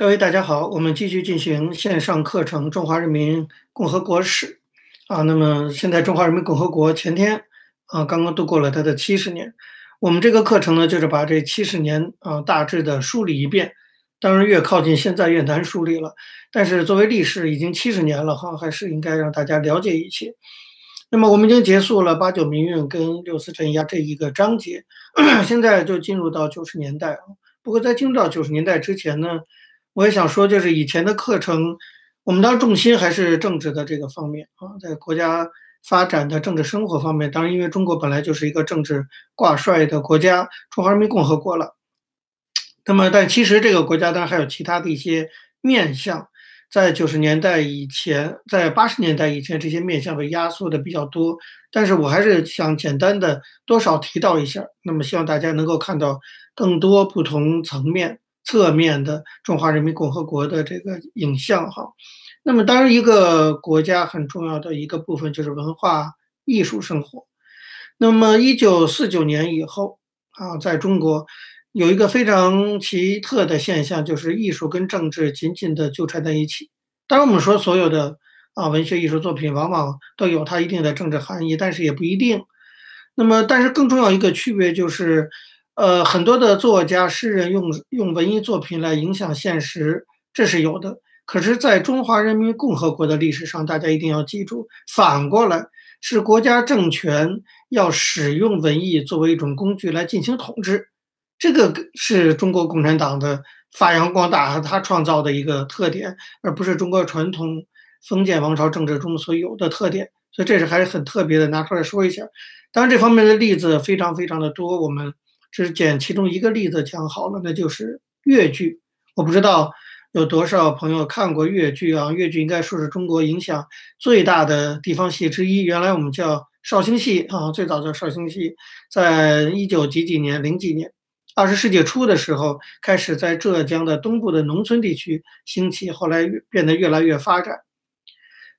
各位大家好，我们继续进行线上课程《中华人民共和国史》啊。那么现在中华人民共和国前天啊刚刚度过了它的七十年，我们这个课程呢就是把这七十年啊大致的梳理一遍。当然越靠近现在越难梳理了，但是作为历史已经七十年了哈，还是应该让大家了解一些。那么我们已经结束了八九民运跟六四镇压这一个章节，现在就进入到九十年代啊。不过在进入到九十年代之前呢，我也想说，就是以前的课程，我们当然重心还是政治的这个方面啊，在国家发展的政治生活方面。当然，因为中国本来就是一个政治挂帅的国家，中华人民共和国了。那么，但其实这个国家当然还有其他的一些面相，在九十年代以前，在八十年代以前，这些面相被压缩的比较多。但是我还是想简单的多少提到一下。那么，希望大家能够看到更多不同层面、侧面的中华人民共和国的这个影像哈。那么，当然一个国家很重要的一个部分就是文化艺术生活。那么，一九四九年以后啊，在中国。有一个非常奇特的现象，就是艺术跟政治紧紧的纠缠在一起。当然，我们说所有的啊文学艺术作品往往都有它一定的政治含义，但是也不一定。那么，但是更重要一个区别就是，呃，很多的作家、诗人用用文艺作品来影响现实，这是有的。可是，在中华人民共和国的历史上，大家一定要记住，反过来是国家政权要使用文艺作为一种工具来进行统治。这个是中国共产党的发扬光大和，他创造的一个特点，而不是中国传统封建王朝政治中所有的特点。所以这是还是很特别的，拿出来说一下。当然，这方面的例子非常非常的多，我们只捡其中一个例子讲好了，那就是越剧。我不知道有多少朋友看过越剧啊？越剧应该说是中国影响最大的地方戏之一。原来我们叫绍兴戏啊，最早叫绍兴戏，在一九几几年、零几年。二十世纪初的时候，开始在浙江的东部的农村地区兴起，后来变得越来越发展。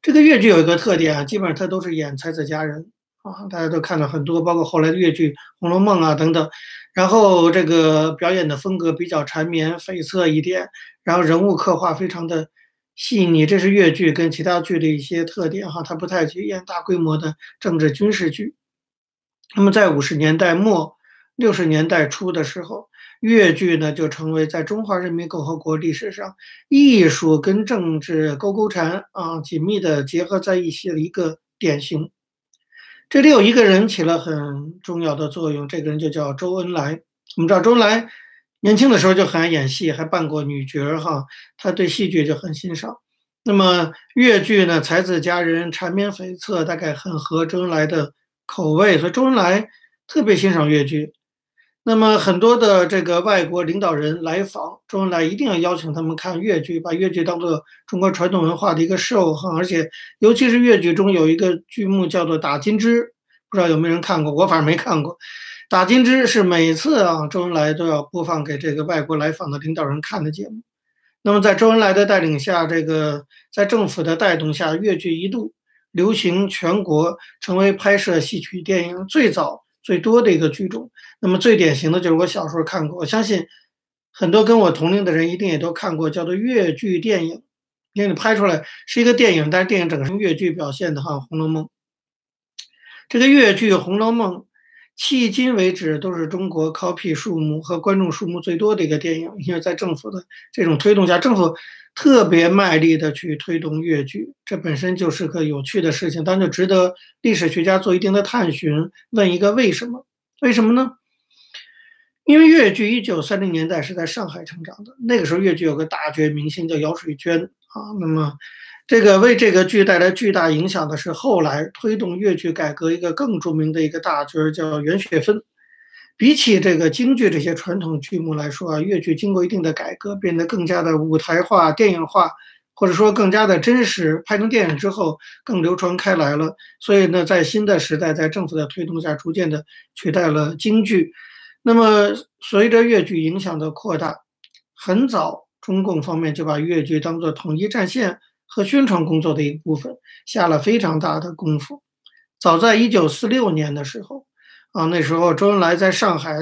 这个越剧有一个特点啊，基本上它都是演才子佳人啊，大家都看到很多，包括后来的越剧《红楼梦》啊等等。然后这个表演的风格比较缠绵悱恻一点，然后人物刻画非常的细腻，这是越剧跟其他剧的一些特点哈，它不太去演大规模的政治军事剧。那么在五十年代末。六十年代初的时候，越剧呢就成为在中华人民共和国历史上艺术跟政治勾勾缠啊紧密的结合在一起的一个典型。这里有一个人起了很重要的作用，这个人就叫周恩来。我们知道周恩来年轻的时候就很爱演戏，还扮过女角儿哈，他对戏剧就很欣赏。那么越剧呢，才子佳人缠绵悱恻，大概很合周恩来的口味，所以周恩来特别欣赏越剧。那么很多的这个外国领导人来访，周恩来一定要邀请他们看越剧，把越剧当做中国传统文化的一个寿哈。而且，尤其是越剧中有一个剧目叫做《打金枝》，不知道有没有人看过？我反正没看过。《打金枝》是每次啊，周恩来都要播放给这个外国来访的领导人看的节目。那么在周恩来的带领下，这个在政府的带动下，越剧一度流行全国，成为拍摄戏曲电影最早。最多的一个剧种，那么最典型的就是我小时候看过，我相信很多跟我同龄的人一定也都看过，叫做越剧电影，因为你拍出来是一个电影，但是电影整个是越剧表现的哈，《红楼梦》这个越剧《红楼梦》，迄今为止都是中国 copy 数目和观众数目最多的一个电影，因为在政府的这种推动下，政府。特别卖力的去推动越剧，这本身就是个有趣的事情，当然就值得历史学家做一定的探寻，问一个为什么？为什么呢？因为越剧一九三零年代是在上海成长的，那个时候越剧有个大角明星叫姚水娟啊，那么这个为这个剧带来巨大影响的是后来推动越剧改革一个更著名的一个大角叫袁雪芬。比起这个京剧这些传统剧目来说啊，越剧经过一定的改革，变得更加的舞台化、电影化，或者说更加的真实，拍成电影之后更流传开来了。所以呢，在新的时代，在政府的推动下，逐渐的取代了京剧。那么，随着越剧影响的扩大，很早中共方面就把越剧当做统一战线和宣传工作的一部分，下了非常大的功夫。早在一九四六年的时候。啊，那时候周恩来在上海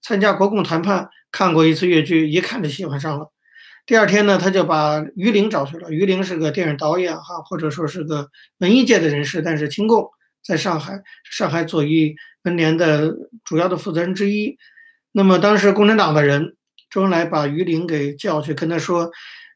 参加国共谈判，看过一次越剧，一看就喜欢上了。第二天呢，他就把于玲找去了。于玲是个电影导演哈，或者说是个文艺界的人士，但是亲共，在上海，上海左翼文联的主要的负责人之一。那么当时共产党的人，周恩来把于玲给叫去，跟他说，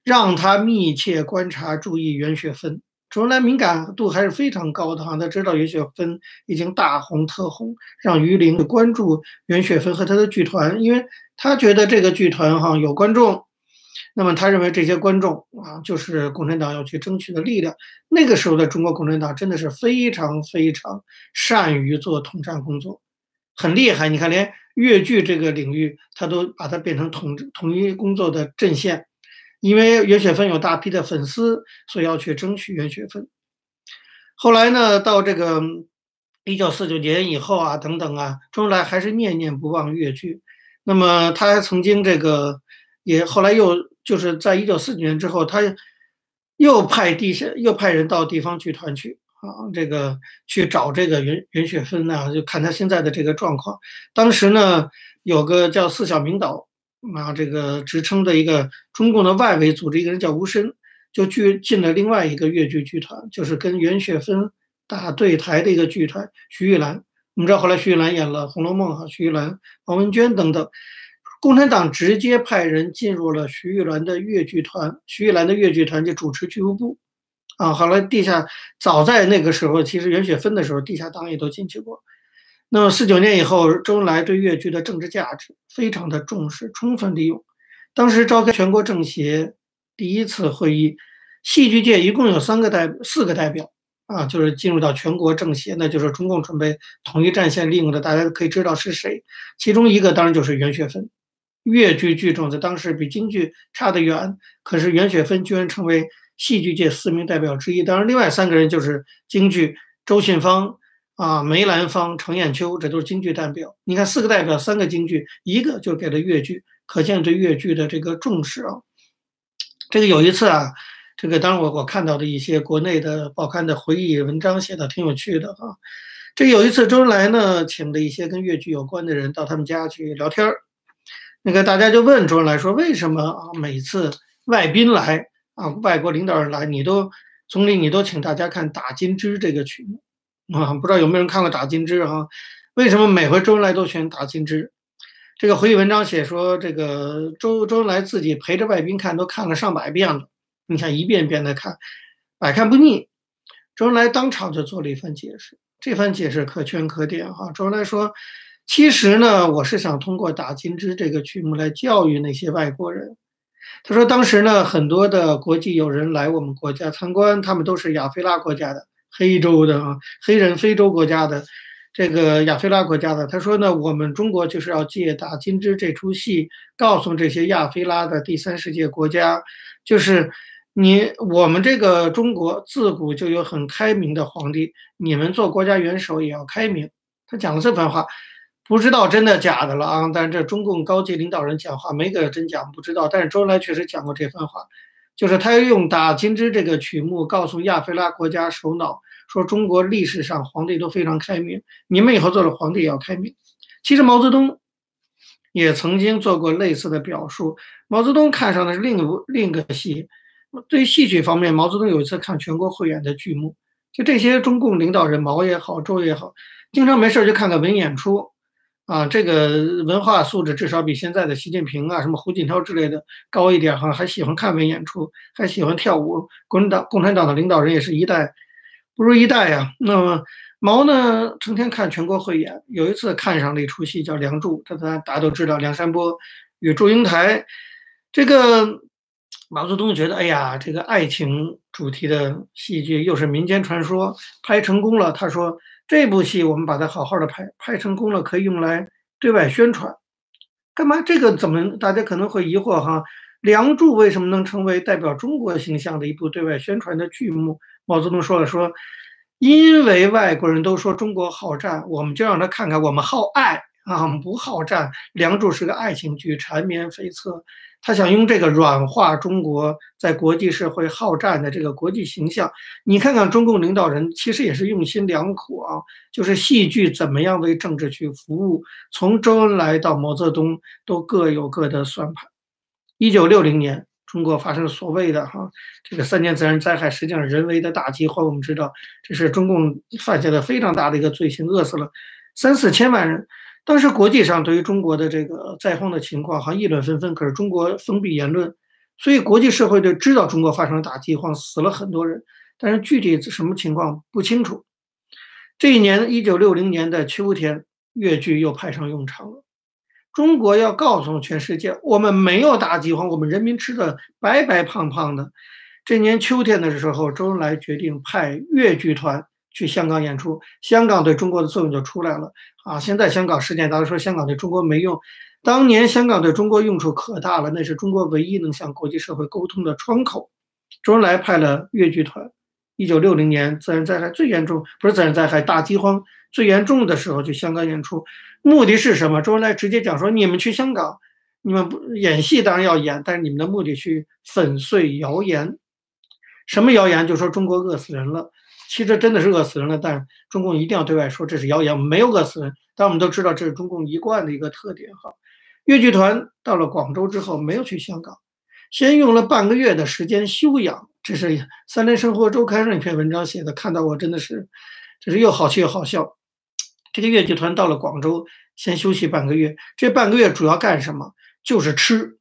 让他密切观察、注意袁雪芬。周恩来敏感度还是非常高的哈，他知道袁雪芬已经大红特红，让于林关注袁雪芬和他的剧团，因为他觉得这个剧团哈有观众。那么他认为这些观众啊，就是共产党要去争取的力量。那个时候的中国共产党真的是非常非常善于做统战工作，很厉害。你看，连越剧这个领域，他都把它变成统统一工作的阵线。因为袁雪芬有大批的粉丝，所以要去争取袁雪芬。后来呢，到这个一九四九年以后啊，等等啊，周恩来还是念念不忘越剧。那么他还曾经这个。也后来又就是在一九四九年之后，他又派地下又派人到地方剧团去啊，这个去找这个袁袁雪芬呢，就看他现在的这个状况。当时呢，有个叫四小明导啊，这个职称的一个中共的外围组织，一个人叫吴申，就去进了另外一个越剧剧团，就是跟袁雪芬打对台的一个剧团。徐玉兰，我们知道后来徐玉兰演了《红楼梦》哈，徐玉兰、王文娟等等。共产党直接派人进入了徐玉兰的越剧团，徐玉兰的越剧团就主持剧务部，啊，后来地下早在那个时候，其实袁雪芬的时候，地下党也都进去过。那么四九年以后，周恩来对越剧的政治价值非常的重视，充分利用。当时召开全国政协第一次会议，戏剧界一共有三个代四个代表，啊，就是进入到全国政协，那就是中共准备统一战线利用的，大家可以知道是谁。其中一个当然就是袁雪芬。越剧剧种在当时比京剧差得远，可是袁雪芬居然成为戏剧界四名代表之一。当然，另外三个人就是京剧周信芳啊、梅兰芳、程砚秋，这都是京剧代表。你看，四个代表，三个京剧，一个就给了越剧，可见对越剧的这个重视啊。这个有一次啊，这个当然我我看到的一些国内的报刊的回忆文章写的挺有趣的啊。这有一次周恩来呢，请了一些跟越剧有关的人到他们家去聊天儿。那个大家就问周恩来说：“为什么啊？每次外宾来啊，外国领导人来，你都总理你都请大家看《打金枝》这个曲目啊？不知道有没有人看过《打金枝》啊？为什么每回周恩来都选《打金枝》？这个回忆文章写说，这个周周恩来自己陪着外宾看，都看了上百遍了。你看一遍遍的看，百看不腻。周恩来当场就做了一番解释，这番解释可圈可点哈。周恩来说。其实呢，我是想通过《打金枝》这个曲目来教育那些外国人。他说，当时呢，很多的国际友人来我们国家参观，他们都是亚非拉国家的、黑洲的啊，黑人非洲国家的，这个亚非拉国家的。他说呢，我们中国就是要借《打金枝》这出戏，告诉这些亚非拉的第三世界国家，就是你我们这个中国自古就有很开明的皇帝，你们做国家元首也要开明。他讲了这番话。不知道真的假的了啊！但是这中共高级领导人讲话没个真假，不知道。但是周恩来确实讲过这番话，就是他用《打金枝》这个曲目告诉亚非拉国家首脑，说中国历史上皇帝都非常开明，你们以后做了皇帝也要开明。其实毛泽东也曾经做过类似的表述。毛泽东看上的是另一部另一个戏。对戏曲方面，毛泽东有一次看全国汇演的剧目，就这些中共领导人，毛也好，周也好，经常没事就看看文演出。啊，这个文化素质至少比现在的习近平啊、什么胡锦涛之类的高一点哈，还喜欢看文演出，还喜欢跳舞。共产党共产党的领导人也是一代不如一代呀。那么毛呢，成天看全国汇演，有一次看上了一出戏叫《梁祝》，大家大家都知道梁山伯与祝英台。这个毛泽东觉得，哎呀，这个爱情主题的戏剧又是民间传说，拍成功了。他说。这部戏我们把它好好的拍，拍成功了可以用来对外宣传。干嘛？这个怎么？大家可能会疑惑哈，《梁祝》为什么能成为代表中国形象的一部对外宣传的剧目？毛泽东说了说，因为外国人都说中国好战，我们就让他看看我们好爱啊，不好战。《梁祝》是个爱情剧，缠绵悱恻。他想用这个软化中国在国际社会好战的这个国际形象。你看看中共领导人，其实也是用心良苦啊。就是戏剧怎么样为政治去服务，从周恩来到毛泽东都各有各的算盘。一九六零年，中国发生所谓的哈这个三年自然灾害，实际上人为的大饥荒。我们知道，这是中共犯下的非常大的一个罪行，饿死了三四千万人。当时国际上对于中国的这个灾荒的情况，还议论纷纷。可是中国封闭言论，所以国际社会就知道中国发生了大饥荒，死了很多人，但是具体什么情况不清楚。这一年，一九六零年的秋天，越剧又派上用场了。中国要告诉全世界，我们没有大饥荒，我们人民吃的白白胖胖的。这年秋天的时候，周恩来决定派越剧团去香港演出，香港对中国的作用就出来了啊！现在香港事件，大家说香港对中国没用，当年香港对中国用处可大了，那是中国唯一能向国际社会沟通的窗口。周恩来派了越剧团。一九六零年自然灾害最严重，不是自然灾害，大饥荒最严重的时候去香港演出，目的是什么？周恩来直接讲说：你们去香港，你们不演戏当然要演，但是你们的目的去粉碎谣言。什么谣言？就说中国饿死人了，其实真的是饿死人了，但中共一定要对外说这是谣言，没有饿死人。但我们都知道这是中共一贯的一个特点。哈，越剧团到了广州之后，没有去香港，先用了半个月的时间休养。这是《三联生活周刊》上一篇文章写的，看到我真的是，这是又好气又好笑。这个越剧团到了广州，先休息半个月。这半个月主要干什么？就是吃。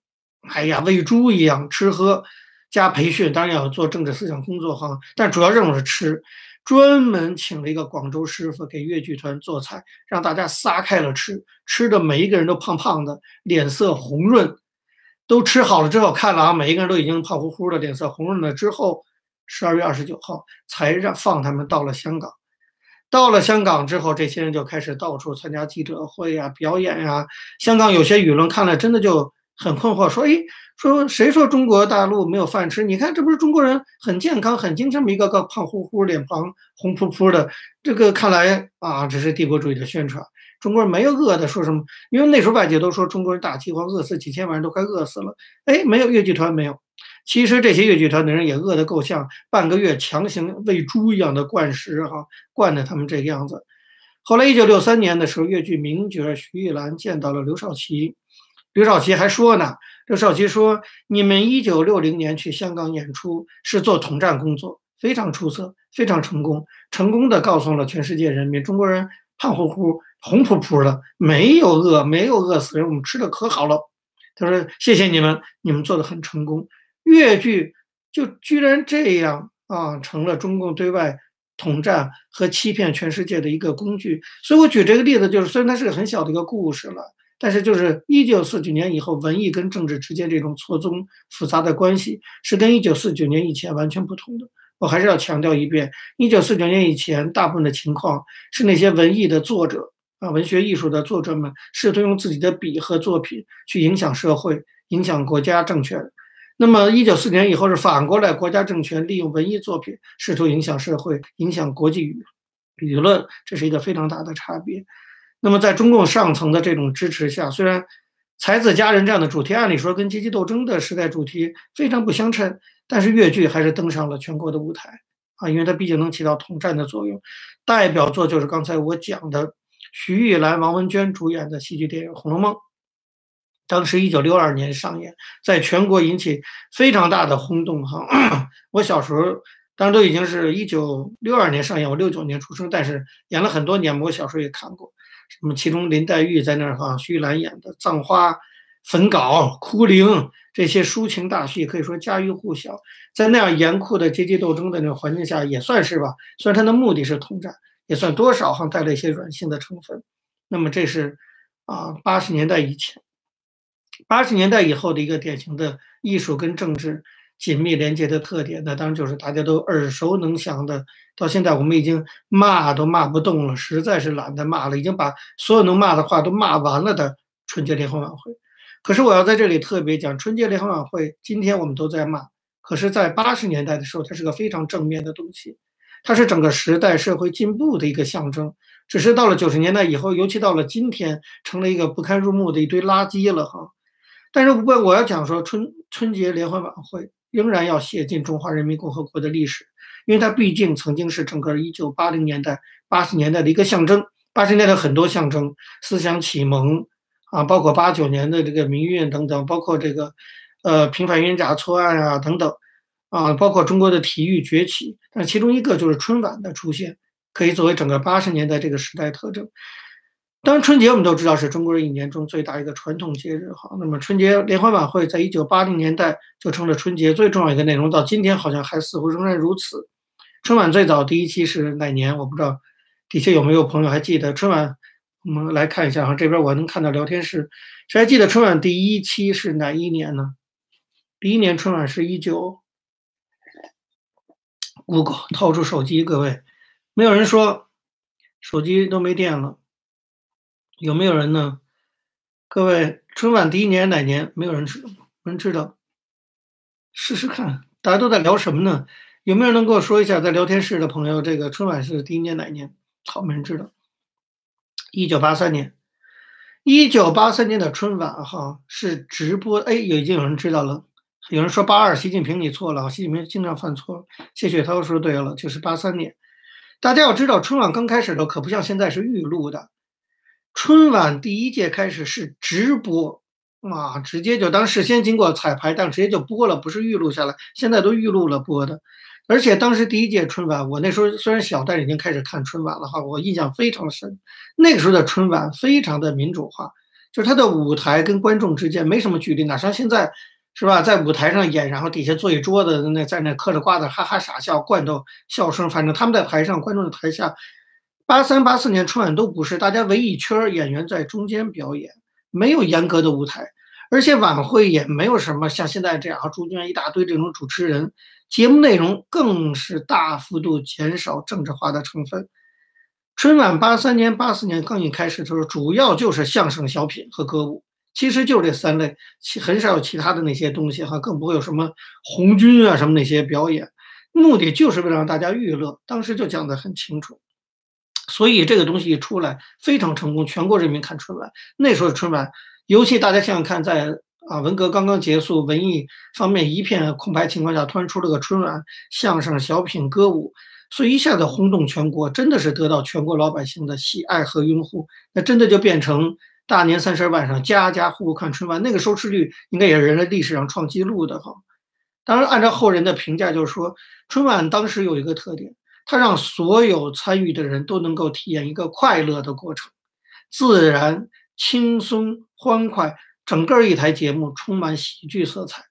哎呀，喂猪一样吃喝加培训，当然要做政治思想工作哈。但主要任务是吃，专门请了一个广州师傅给越剧团做菜，让大家撒开了吃，吃的每一个人都胖胖的，脸色红润。都吃好了之后，看了啊，每一个人都已经胖乎乎的，脸色红润了。之后，十二月二十九号才让放他们到了香港。到了香港之后，这些人就开始到处参加记者会呀、表演呀。香港有些舆论看了真的就很困惑，说：“哎，说谁说中国大陆没有饭吃？你看，这不是中国人很健康、很精神，一个个胖乎乎、脸庞红扑扑的。这个看来啊，这是帝国主义的宣传。”中国人没有饿的，说什么？因为那时候外界都说中国人大饥荒，饿死几千万人都快饿死了。哎，没有越剧团没有。其实这些越剧团的人也饿得够呛，半个月强行喂猪一样的灌食，哈，灌的他们这个样子。后来一九六三年的时候，越剧名角徐玉兰见到了刘少奇，刘少奇还说呢，刘少奇说：“你们一九六零年去香港演出是做统战工作，非常出色，非常成功，成功的告诉了全世界人民，中国人胖乎乎。”红扑扑的，没有饿，没有饿死人，我们吃的可好了。他说：“谢谢你们，你们做的很成功。”越剧就居然这样啊，成了中共对外统战和欺骗全世界的一个工具。所以我举这个例子，就是虽然它是个很小的一个故事了，但是就是一九四九年以后，文艺跟政治之间这种错综复杂的关系，是跟一九四九年以前完全不同的。我还是要强调一遍，一九四九年以前，大部分的情况是那些文艺的作者。啊，文学艺术的作者们试图用自己的笔和作品去影响社会、影响国家政权。那么，一九四年以后是反过来，国家政权利用文艺作品试图影响社会、影响国际舆舆论，这是一个非常大的差别。那么，在中共上层的这种支持下，虽然才子佳人这样的主题按理说跟阶级斗争的时代主题非常不相称，但是越剧还是登上了全国的舞台啊，因为它毕竟能起到统战的作用。代表作就是刚才我讲的。徐玉兰、王文娟主演的戏剧电影《红楼梦》，当时一九六二年上演，在全国引起非常大的轰动。哈，我小时候当然都已经是一九六二年上演，我六九年出生，但是演了很多年，我小时候也看过。什么？其中林黛玉在那儿哈，徐玉兰演的《葬花》《焚稿》《哭灵》这些抒情大戏，可以说家喻户晓。在那样严酷的阶级斗争的那个环境下，也算是吧。虽然它的目的是统战。也算多少哈带了一些软性的成分，那么这是啊八十年代以前，八十年代以后的一个典型的艺术跟政治紧密连接的特点，那当然就是大家都耳熟能详的，到现在我们已经骂都骂不动了，实在是懒得骂了，已经把所有能骂的话都骂完了的春节联欢晚会。可是我要在这里特别讲，春节联欢晚会今天我们都在骂，可是在八十年代的时候，它是个非常正面的东西。它是整个时代社会进步的一个象征，只是到了九十年代以后，尤其到了今天，成了一个不堪入目的一堆垃圾了哈。但是，不过我要讲说，春春节联欢晚会仍然要写进中华人民共和国的历史，因为它毕竟曾经是整个一九八零年代、八十年代的一个象征。八十年代的很多象征思想启蒙啊，包括八九年的这个民运等等，包括这个呃平反冤假错案啊等等，啊，包括中国的体育崛起，但其中一个就是春晚的出现，可以作为整个八十年代这个时代特征。当然，春节我们都知道是中国人一年中最大一个传统节日哈。那么春节联欢晚会在一九八零年代就成了春节最重要一个内容，到今天好像还似乎仍然如此。春晚最早第一期是哪年？我不知道，底下有没有朋友还记得春晚？我们来看一下哈，这边我能看到聊天室，谁还记得春晚第一期是哪一年呢？第一年春晚是一九，Google 掏出手机，各位，没有人说手机都没电了。有没有人呢？各位，春晚第一年哪年？没有人知，没人知道。试试看，大家都在聊什么呢？有没有人能跟我说一下，在聊天室的朋友，这个春晚是第一年哪年？好，没人知道。一九八三年，一九八三年的春晚哈是直播。哎，已经有人知道了。有人说八二，习近平你错了，习近平经常犯错。谢雪涛说对了，就是八三年。大家要知道，春晚刚开始的可不像现在是预录的。春晚第一届开始是直播啊，直接就当事先经过彩排，但直接就播了，不是预录下来。现在都预录了播的，而且当时第一届春晚，我那时候虽然小，但是已经开始看春晚了哈，我印象非常深。那个时候的春晚非常的民主化，就是它的舞台跟观众之间没什么距离，哪像现在是吧？在舞台上演，然后底下坐一桌子，那在那嗑着瓜子哈哈傻笑，罐头笑声，反正他们在台上，观众在台下。八三八四年春晚都不是，大家围一圈演员在中间表演，没有严格的舞台，而且晚会也没有什么像现在这样中间一大堆这种主持人，节目内容更是大幅度减少政治化的成分。春晚八三年、八四年刚一开始的时候，主要就是相声、小品和歌舞，其实就这三类，其很少有其他的那些东西哈，更不会有什么红军啊什么那些表演，目的就是为了让大家娱乐，当时就讲得很清楚。所以这个东西一出来非常成功，全国人民看春晚。那时候的春晚，尤其大家想想看，在啊文革刚刚结束，文艺方面一片空白情况下，突然出了个春晚，相声、小品、歌舞，所以一下子轰动全国，真的是得到全国老百姓的喜爱和拥护。那真的就变成大年三十晚上家家户户看春晚，那个收视率应该也是人类历史上创纪录的哈。当然，按照后人的评价，就是说春晚当时有一个特点。它让所有参与的人都能够体验一个快乐的过程，自然、轻松、欢快，整个一台节目充满喜剧色彩。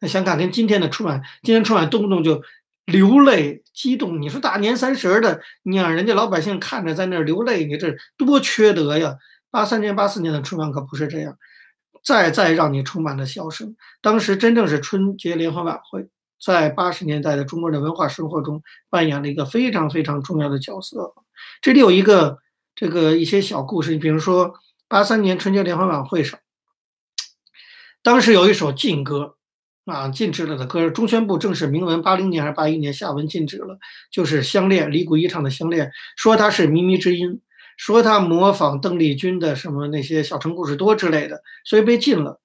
那想想跟今天的春晚，今天春晚动不动就流泪激动，你说大年三十的，你让人家老百姓看着在那儿流泪，你这多缺德呀！八三年、八四年的春晚可不是这样，再再让你充满了笑声。当时真正是春节联欢晚会。在八十年代的中国人的文化生活中扮演了一个非常非常重要的角色。这里有一个这个一些小故事，你比如说八三年春节联欢晚会上，当时有一首禁歌啊，禁止了的歌，中宣部正式明文，八零年还是八一年下文禁止了，就是《相恋》，李谷一唱的《相恋》，说它是靡靡之音，说他模仿邓丽君的什么那些小城故事多之类的，所以被禁了。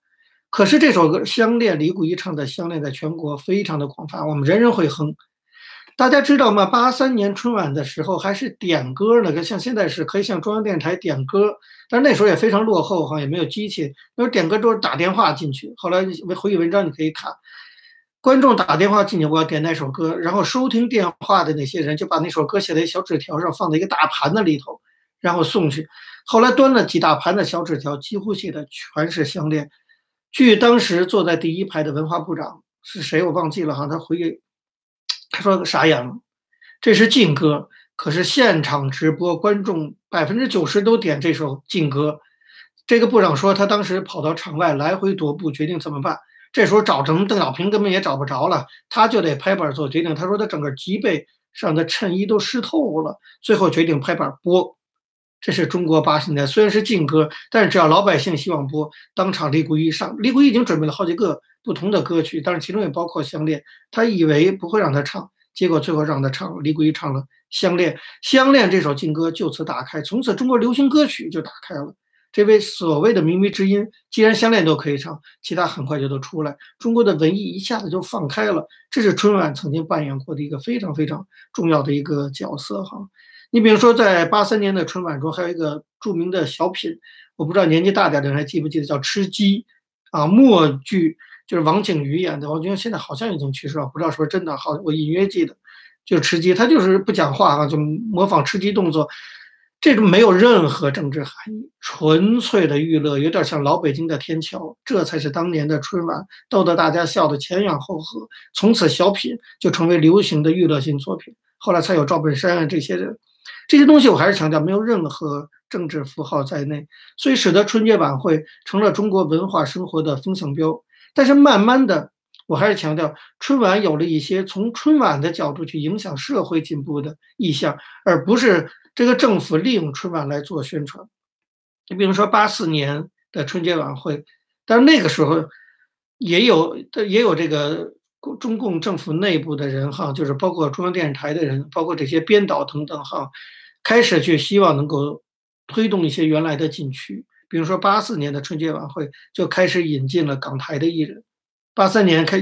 可是这首歌《相恋》，李谷一唱的《相恋》在全国非常的广泛，我们人人会哼。大家知道吗？八三年春晚的时候还是点歌呢，像现在是可以向中央电视台点歌，但是那时候也非常落后哈，也没有机器，那时候点歌都是打电话进去。后来回忆文章你可以看，观众打电话进去，我要点那首歌，然后收听电话的那些人就把那首歌写在小纸条上，放在一个大盘子里头，然后送去。后来端了几大盘的小纸条，几乎写的全是《相恋》。据当时坐在第一排的文化部长是谁，我忘记了哈。他回给，他说傻眼了，这是禁歌，可是现场直播，观众百分之九十都点这首禁歌。这个部长说，他当时跑到场外来回踱步，决定怎么办。这时候找成邓小平根本也找不着了，他就得拍板做决定。他说他整个脊背上的衬衣都湿透了，最后决定拍板播。这是中国八十年代，虽然是禁歌，但是只要老百姓希望播，当场李谷一上。李谷一已经准备了好几个不同的歌曲，但是其中也包括《相恋》。他以为不会让他唱，结果最后让他唱。李谷一唱了《相恋》，《相恋》这首禁歌就此打开，从此中国流行歌曲就打开了。这位所谓的靡靡之音，既然《相恋》都可以唱，其他很快就都出来，中国的文艺一下子就放开了。这是春晚曾经扮演过的一个非常非常重要的一个角色，哈。你比如说，在八三年的春晚中，还有一个著名的小品，我不知道年纪大点的人还记不记得，叫《吃鸡》，啊，默剧。就是王景瑜演的。王景瑜现在好像已经去世了，不知道是不是真的。好，我隐约记得，就吃鸡，他就是不讲话啊，就模仿吃鸡动作。这种没有任何政治含义，纯粹的娱乐，有点像老北京的天桥。这才是当年的春晚，逗得大家笑得前仰后合。从此，小品就成为流行的娱乐性作品。后来才有赵本山啊这些人。这些东西我还是强调，没有任何政治符号在内，所以使得春节晚会成了中国文化生活的风向标。但是慢慢的，我还是强调，春晚有了一些从春晚的角度去影响社会进步的意向，而不是这个政府利用春晚来做宣传。你比如说八四年的春节晚会，但是那个时候也有也有这个。中共政府内部的人哈，就是包括中央电视台的人，包括这些编导等等哈，开始去希望能够推动一些原来的禁区，比如说八四年的春节晚会就开始引进了港台的艺人，八三年开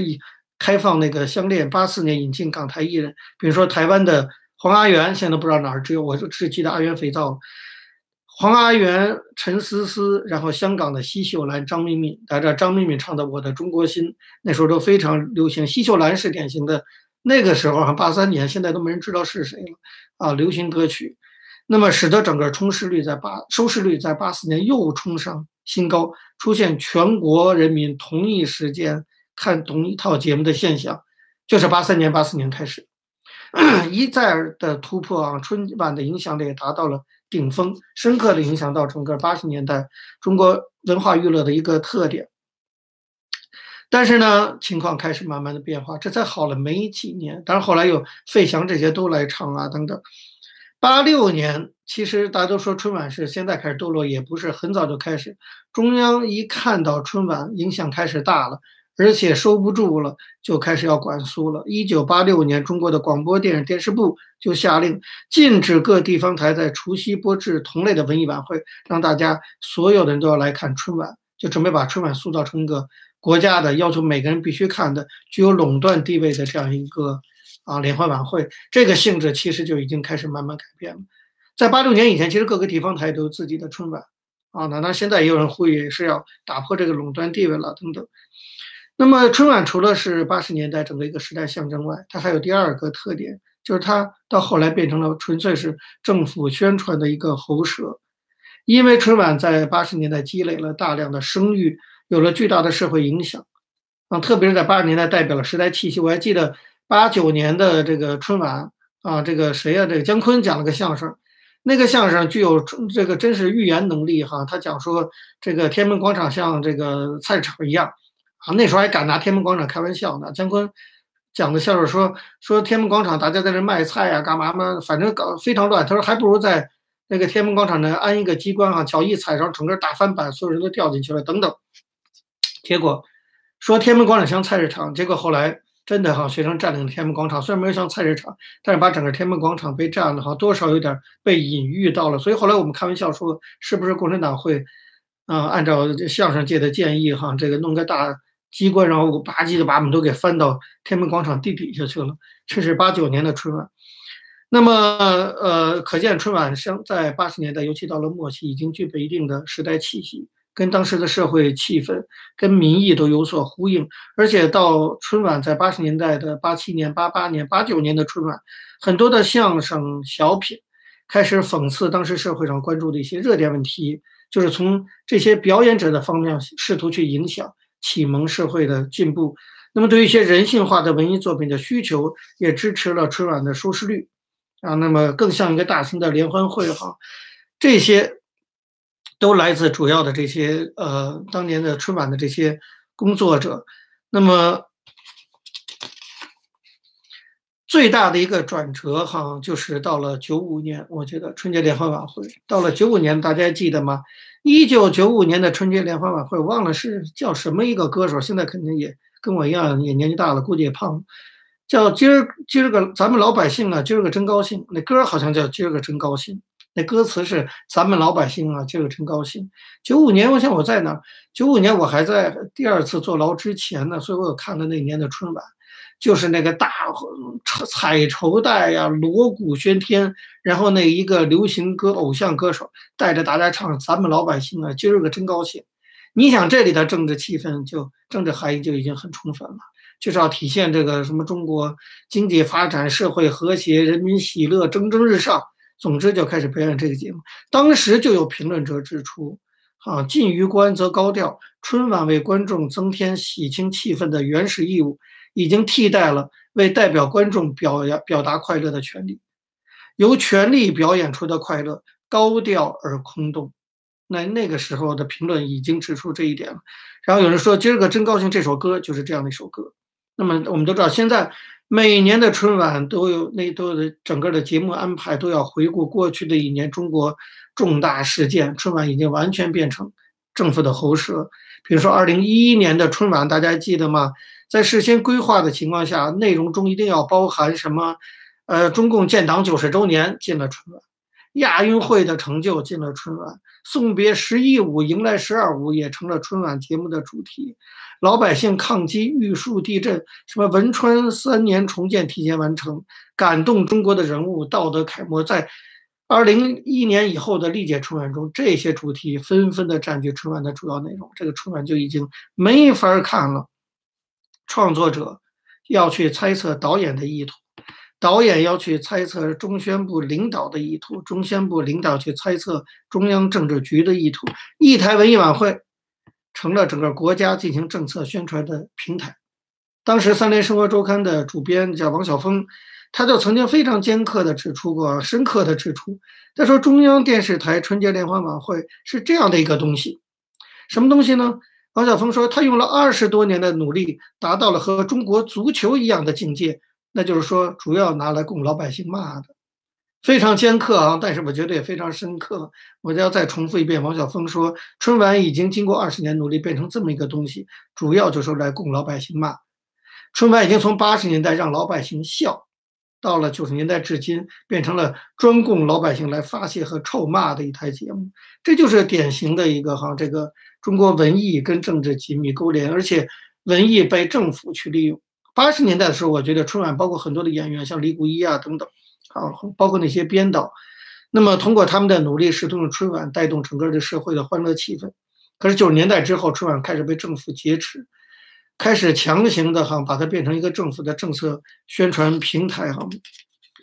开放那个相恋，八四年引进港台艺人，比如说台湾的黄阿元，现在不知道哪儿，只有我只记得阿元肥皂。黄阿元、陈思思，然后香港的奚秀兰、张敏敏，大家张敏敏唱的《我的中国心》，那时候都非常流行。奚秀兰是典型的，那个时候哈，八三年，现在都没人知道是谁了啊，流行歌曲。那么使得整个充视率在八收视率在八四年又冲上新高，出现全国人民同一时间看同一套节目的现象，就是八三年、八四年开始一再的突破啊，春晚的影响力也达到了。顶峰，深刻的影响到整个八十年代中国文化娱乐的一个特点。但是呢，情况开始慢慢的变化，这才好了没几年。当然后来有费翔这些都来唱啊等等。八六年，其实大家都说春晚是现在开始堕落，也不是很早就开始。中央一看到春晚影响开始大了。而且收不住了，就开始要管束了。一九八六年，中国的广播电视电视部就下令禁止各地方台在除夕播制同类的文艺晚会，让大家所有的人都要来看春晚，就准备把春晚塑造成一个国家的要求每个人必须看的、具有垄断地位的这样一个啊联欢晚会。这个性质其实就已经开始慢慢改变了。在八六年以前，其实各个地方台都有自己的春晚啊，那那现在也有人呼吁是要打破这个垄断地位了等等。那么春晚除了是八十年代整个一个时代象征外，它还有第二个特点，就是它到后来变成了纯粹是政府宣传的一个喉舌。因为春晚在八十年代积累了大量的声誉，有了巨大的社会影响，啊，特别是在八十年代代表了时代气息。我还记得八九年的这个春晚啊，这个谁呀？这个姜昆讲了个相声，那个相声具有这个真实预言能力哈。他讲说这个天安门广场像这个菜市场一样。啊，那时候还敢拿天安门广场开玩笑呢。姜昆讲的笑话说说天安门广场大家在这卖菜啊，干嘛嘛，反正搞非常乱。他说还不如在那个天安门广场呢安一个机关哈，脚一踩上，整个大翻板，所有人都掉进去了等等。结果说天安门广场像菜市场，结果后来真的哈，学生占领了天安门广场，虽然没有像菜市场，但是把整个天安门广场被占了哈，多少有点被隐喻到了。所以后来我们开玩笑说，是不是共产党会啊，按照相声界的建议哈，这个弄个大。机关，然后吧唧的把我们都给翻到天安门广场地底下去了。这是八九年的春晚，那么呃，可见春晚相在八十年代，尤其到了末期，已经具备一定的时代气息，跟当时的社会气氛、跟民意都有所呼应。而且到春晚在八十年代的八七年、八八年、八九年的春晚，很多的相声小品开始讽刺当时社会上关注的一些热点问题，就是从这些表演者的方面试图去影响。启蒙社会的进步，那么对于一些人性化的文艺作品的需求，也支持了春晚的收视率啊。那么更像一个大型的联欢会哈，这些都来自主要的这些呃当年的春晚的这些工作者。那么最大的一个转折哈，就是到了九五年，我觉得春节联欢晚会到了九五年，大家记得吗？一九九五年的春节联欢晚会，忘了是叫什么一个歌手，现在肯定也跟我一样，也年纪大了，估计也胖了。叫今儿今儿个咱们老百姓啊，今儿个真高兴。那歌好像叫今儿个真高兴，那歌词是咱们老百姓啊，今儿个真高兴。九五年，我想我在哪？九五年我还在第二次坐牢之前呢，所以我有看的那年的春晚。就是那个大彩绸带呀，锣鼓喧天，然后那一个流行歌偶像歌手带着大家唱《咱们老百姓啊，今儿个真高兴》。你想这里的政治气氛就政治含义就已经很充分了，就是要体现这个什么中国经济发展、社会和谐、人民喜乐、蒸蒸日上。总之就开始表演这个节目。当时就有评论者指出，啊，近于官则高调，春晚为观众增添喜庆气氛的原始义务，已经替代了为代表观众表表达快乐的权利。由权力表演出的快乐，高调而空洞。那那个时候的评论已经指出这一点了。然后有人说：“今儿个真高兴，这首歌就是这样的一首歌。”那么我们都知道，现在每年的春晚都有那都的整个的节目安排都要回顾过去的一年中国重大事件。春晚已经完全变成政府的喉舌。比如说二零一一年的春晚，大家记得吗？在事先规划的情况下，内容中一定要包含什么？呃，中共建党九十周年进了春晚，亚运会的成就进了春晚，送别十一五，迎来十二五也成了春晚节目的主题。老百姓抗击玉树地震，什么汶川三年重建提前完成，感动中国的人物，道德楷模，在二零一年以后的历届春晚中，这些主题纷纷的占据春晚的主要内容，这个春晚就已经没法看了。创作者要去猜测导演的意图。导演要去猜测中宣部领导的意图，中宣部领导去猜测中央政治局的意图。一台文艺晚会成了整个国家进行政策宣传的平台。当时《三联生活周刊》的主编叫王晓峰，他就曾经非常尖刻地指出过，深刻地指出，他说中央电视台春节联欢晚会是这样的一个东西，什么东西呢？王晓峰说，他用了二十多年的努力，达到了和中国足球一样的境界。那就是说，主要拿来供老百姓骂的，非常尖刻啊！但是我觉得也非常深刻。我就要再重复一遍，王晓峰说，春晚已经经过二十年努力，变成这么一个东西，主要就是来供老百姓骂。春晚已经从八十年代让老百姓笑，到了九十年代至今，变成了专供老百姓来发泄和臭骂的一台节目。这就是典型的一个哈，这个中国文艺跟政治紧密勾连，而且文艺被政府去利用。八十年代的时候，我觉得春晚包括很多的演员，像李谷一啊等等，啊，包括那些编导，那么通过他们的努力，试图用春晚带动整个的社会的欢乐气氛。可是九十年代之后，春晚开始被政府劫持，开始强行的哈把它变成一个政府的政策宣传平台哈。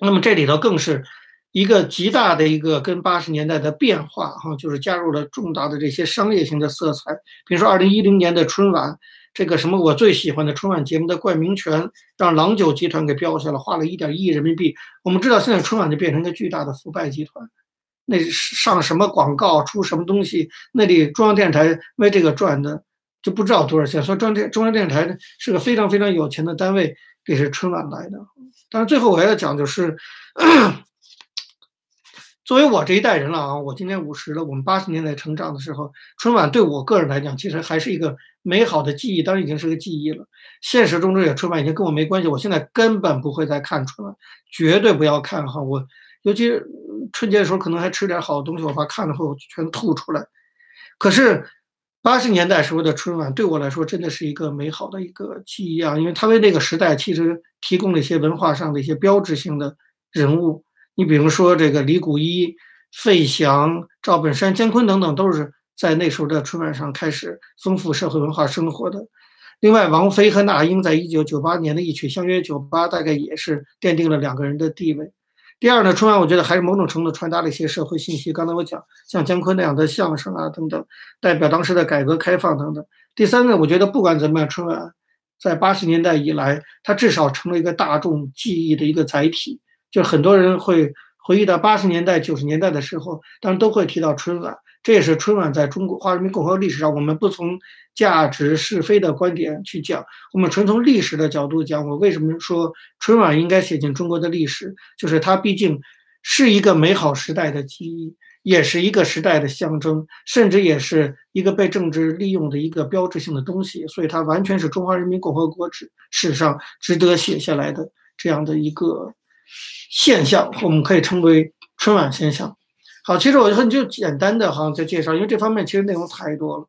那么这里头更是一个极大的一个跟八十年代的变化哈，就是加入了重大的这些商业性的色彩，比如说二零一零年的春晚。这个什么我最喜欢的春晚节目的冠名权让郎酒集团给标下了，花了一点亿人民币。我们知道现在春晚就变成一个巨大的腐败集团，那上什么广告出什么东西，那里中央电视台为这个赚的就不知道多少钱。所以中电中央电视台是个非常非常有钱的单位，这是春晚来的。但是最后我还要讲就是。作为我这一代人了啊，我今年五十了。我们八十年代成长的时候，春晚对我个人来讲，其实还是一个美好的记忆，当然已经是个记忆了。现实中这些春晚已经跟我没关系，我现在根本不会再看春晚，绝对不要看哈。我尤其春节的时候，可能还吃点好东西，我怕看了后全吐出来。可是八十年代时候的春晚对我来说，真的是一个美好的一个记忆啊，因为它为那个时代其实提供了一些文化上的一些标志性的人物。你比如说，这个李谷一、费翔、赵本山、姜昆等等，都是在那时候的春晚上开始丰富社会文化生活的。另外，王菲和那英在一九九八年的一曲《相约九八》，大概也是奠定了两个人的地位。第二呢，春晚我觉得还是某种程度传达了一些社会信息。刚才我讲，像姜昆那样的相声啊等等，代表当时的改革开放等等。第三呢，我觉得不管怎么样，春晚在八十年代以来，它至少成了一个大众记忆的一个载体。就很多人会回忆到八十年代、九十年代的时候，当然都会提到春晚。这也是春晚在中国华人民共和国历史上，我们不从价值是非的观点去讲，我们纯从历史的角度讲。我为什么说春晚应该写进中国的历史？就是它毕竟是一个美好时代的记忆，也是一个时代的象征，甚至也是一个被政治利用的一个标志性的东西。所以它完全是中华人民共和国史史上值得写下来的这样的一个。现象，我们可以称为春晚现象。好，其实我就很就简单的哈就介绍，因为这方面其实内容太多了。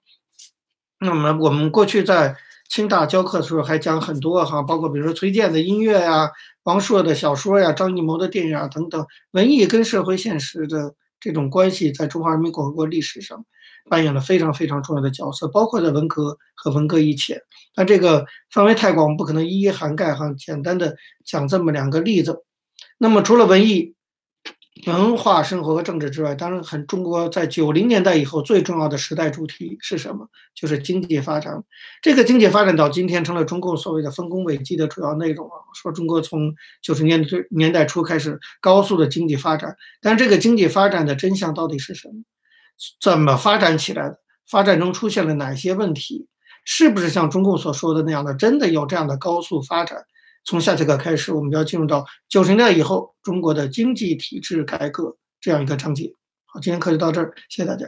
那么我们过去在清大教课的时候还讲很多哈，包括比如说崔健的音乐呀、王朔的小说呀、张艺谋的电影啊等等，文艺跟社会现实的这种关系，在中华人民共和国历史上。扮演了非常非常重要的角色，包括在文革和文革以前。但这个范围太广，不可能一一涵盖哈。简单的讲这么两个例子。那么除了文艺。文化生活和政治之外，当然很中国在九零年代以后最重要的时代主题是什么？就是经济发展。这个经济发展到今天成了中共所谓的丰功伟绩的主要内容啊。说中国从九十年代年代初开始高速的经济发展，但这个经济发展的真相到底是什么？怎么发展起来的？发展中出现了哪些问题？是不是像中共所说的那样的，真的有这样的高速发展？从下节课开始，我们要进入到九十年代以后中国的经济体制改革这样一个章节。好，今天课就到这儿，谢谢大家。